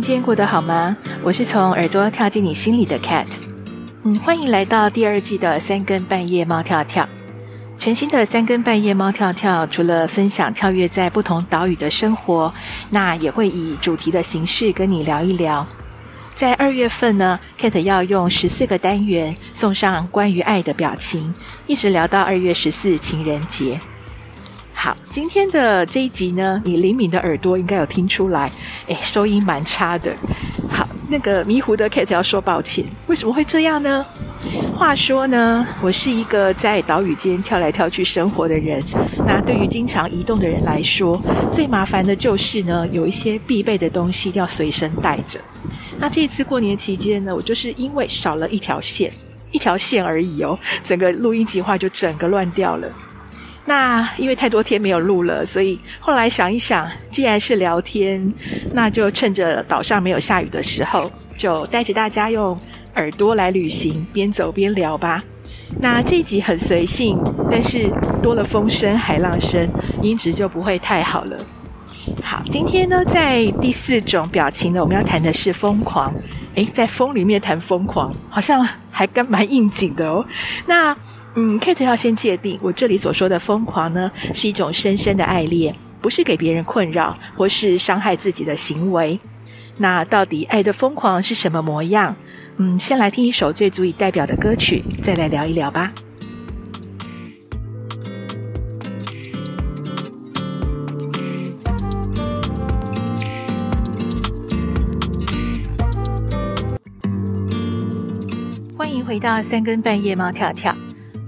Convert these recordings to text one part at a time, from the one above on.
今天过得好吗？我是从耳朵跳进你心里的 Cat。嗯，欢迎来到第二季的三更半夜猫跳跳。全新的三更半夜猫跳跳，除了分享跳跃在不同岛屿的生活，那也会以主题的形式跟你聊一聊。在二月份呢，Cat 要用十四个单元送上关于爱的表情，一直聊到二月十四情人节。好，今天的这一集呢，你灵敏的耳朵应该有听出来，诶，收音蛮差的。好，那个迷糊的 Cat 要说抱歉，为什么会这样呢？话说呢，我是一个在岛屿间跳来跳去生活的人。那对于经常移动的人来说，最麻烦的就是呢，有一些必备的东西要随身带着。那这次过年期间呢，我就是因为少了一条线，一条线而已哦，整个录音计划就整个乱掉了。那因为太多天没有录了，所以后来想一想，既然是聊天，那就趁着岛上没有下雨的时候，就带着大家用耳朵来旅行，边走边聊吧。那这一集很随性，但是多了风声、海浪声，音质就不会太好了。好，今天呢，在第四种表情呢，我们要谈的是疯狂。诶，在风里面谈疯狂，好像还跟蛮应景的哦。那。嗯，Kate 要先界定，我这里所说的疯狂呢，是一种深深的爱恋，不是给别人困扰或是伤害自己的行为。那到底爱的疯狂是什么模样？嗯，先来听一首最足以代表的歌曲，再来聊一聊吧。欢迎回到三更半夜猫跳跳。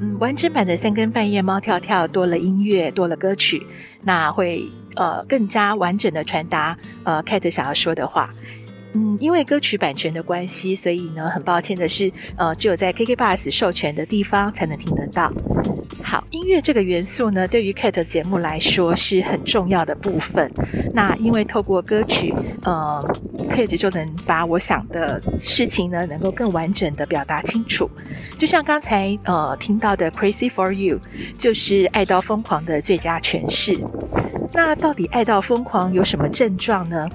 嗯，完整版的三更半夜猫跳跳多了音乐，多了歌曲，那会呃更加完整的传达呃 Cat 想要说的话。嗯，因为歌曲版权的关系，所以呢，很抱歉的是，呃，只有在 KKBOX 授权的地方才能听得到。好，音乐这个元素呢，对于 Cat 节目来说是很重要的部分。那因为透过歌曲，呃，Cat 就能把我想的事情呢，能够更完整的表达清楚。就像刚才呃听到的《Crazy for You》，就是爱到疯狂的最佳诠释。那到底爱到疯狂有什么症状呢？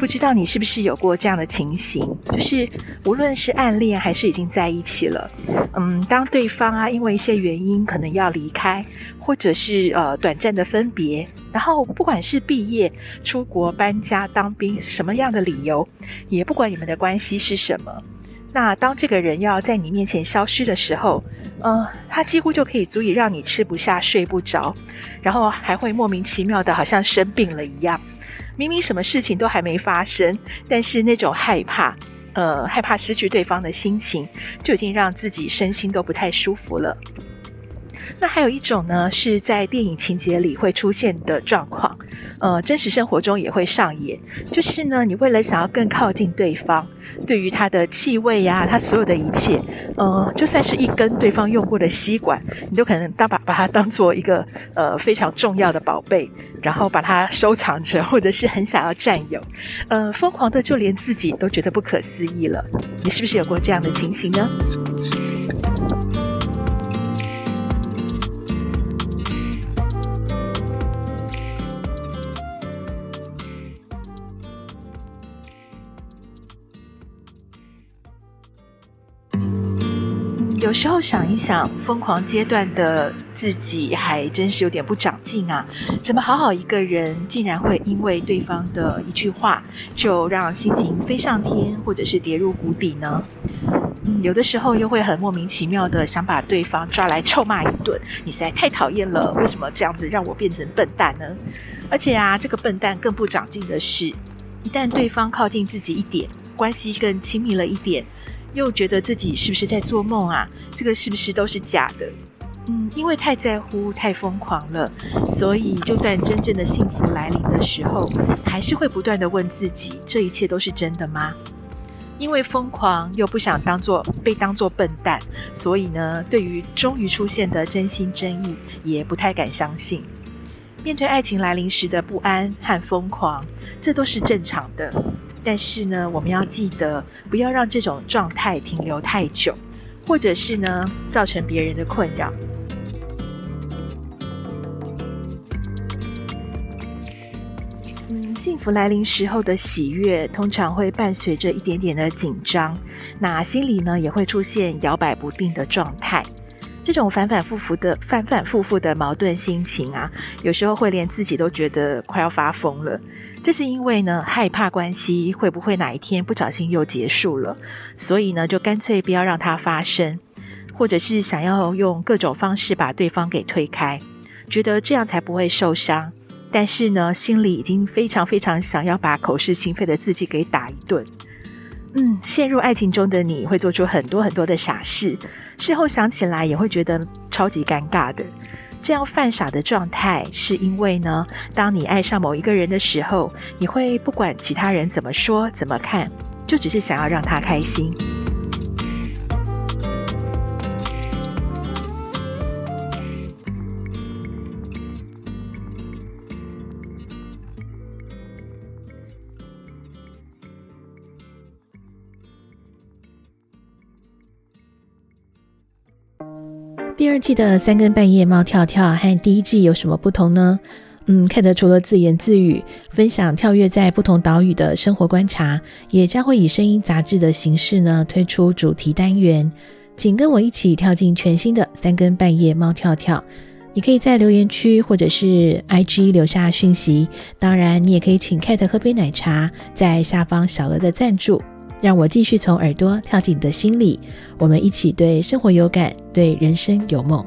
不知道你是不是有过这样的情形，就是无论是暗恋还是已经在一起了，嗯，当对方啊因为一些原因可能要离开，或者是呃短暂的分别，然后不管是毕业、出国、搬家、当兵，什么样的理由，也不管你们的关系是什么。那当这个人要在你面前消失的时候，呃，他几乎就可以足以让你吃不下、睡不着，然后还会莫名其妙的，好像生病了一样。明明什么事情都还没发生，但是那种害怕，呃，害怕失去对方的心情，就已经让自己身心都不太舒服了。那还有一种呢，是在电影情节里会出现的状况，呃，真实生活中也会上演。就是呢，你为了想要更靠近对方，对于他的气味呀、他所有的一切，呃，就算是一根对方用过的吸管，你都可能当把把它当做一个呃非常重要的宝贝，然后把它收藏着，或者是很想要占有，呃，疯狂的就连自己都觉得不可思议了。你是不是有过这样的情形呢？有时候想一想，疯狂阶段的自己还真是有点不长进啊！怎么好好一个人，竟然会因为对方的一句话，就让心情飞上天，或者是跌入谷底呢？嗯，有的时候又会很莫名其妙的想把对方抓来臭骂一顿，你实在太讨厌了，为什么这样子让我变成笨蛋呢？而且啊，这个笨蛋更不长进的是，一旦对方靠近自己一点，关系更亲密了一点。又觉得自己是不是在做梦啊？这个是不是都是假的？嗯，因为太在乎、太疯狂了，所以就算真正的幸福来临的时候，还是会不断地问自己：这一切都是真的吗？因为疯狂又不想当做被当做笨蛋，所以呢，对于终于出现的真心真意，也不太敢相信。面对爱情来临时的不安和疯狂，这都是正常的。但是呢，我们要记得不要让这种状态停留太久，或者是呢，造成别人的困扰。嗯，幸福来临时候的喜悦，通常会伴随着一点点的紧张，那心里呢也会出现摇摆不定的状态。这种反反复复的、反反复复的矛盾心情啊，有时候会连自己都觉得快要发疯了。这是因为呢，害怕关系会不会哪一天不小心又结束了，所以呢，就干脆不要让它发生，或者是想要用各种方式把对方给推开，觉得这样才不会受伤。但是呢，心里已经非常非常想要把口是心非的自己给打一顿。嗯，陷入爱情中的你会做出很多很多的傻事。事后想起来也会觉得超级尴尬的。这样犯傻的状态，是因为呢，当你爱上某一个人的时候，你会不管其他人怎么说、怎么看，就只是想要让他开心。第二季的三更半夜猫跳跳和第一季有什么不同呢？嗯，Kate 除了自言自语分享跳跃在不同岛屿的生活观察，也将会以声音杂志的形式呢推出主题单元，请跟我一起跳进全新的三更半夜猫跳跳。你可以在留言区或者是 IG 留下讯息，当然你也可以请 Kate 喝杯奶茶，在下方小额的赞助。让我继续从耳朵跳进你的心里，我们一起对生活有感，对人生有梦。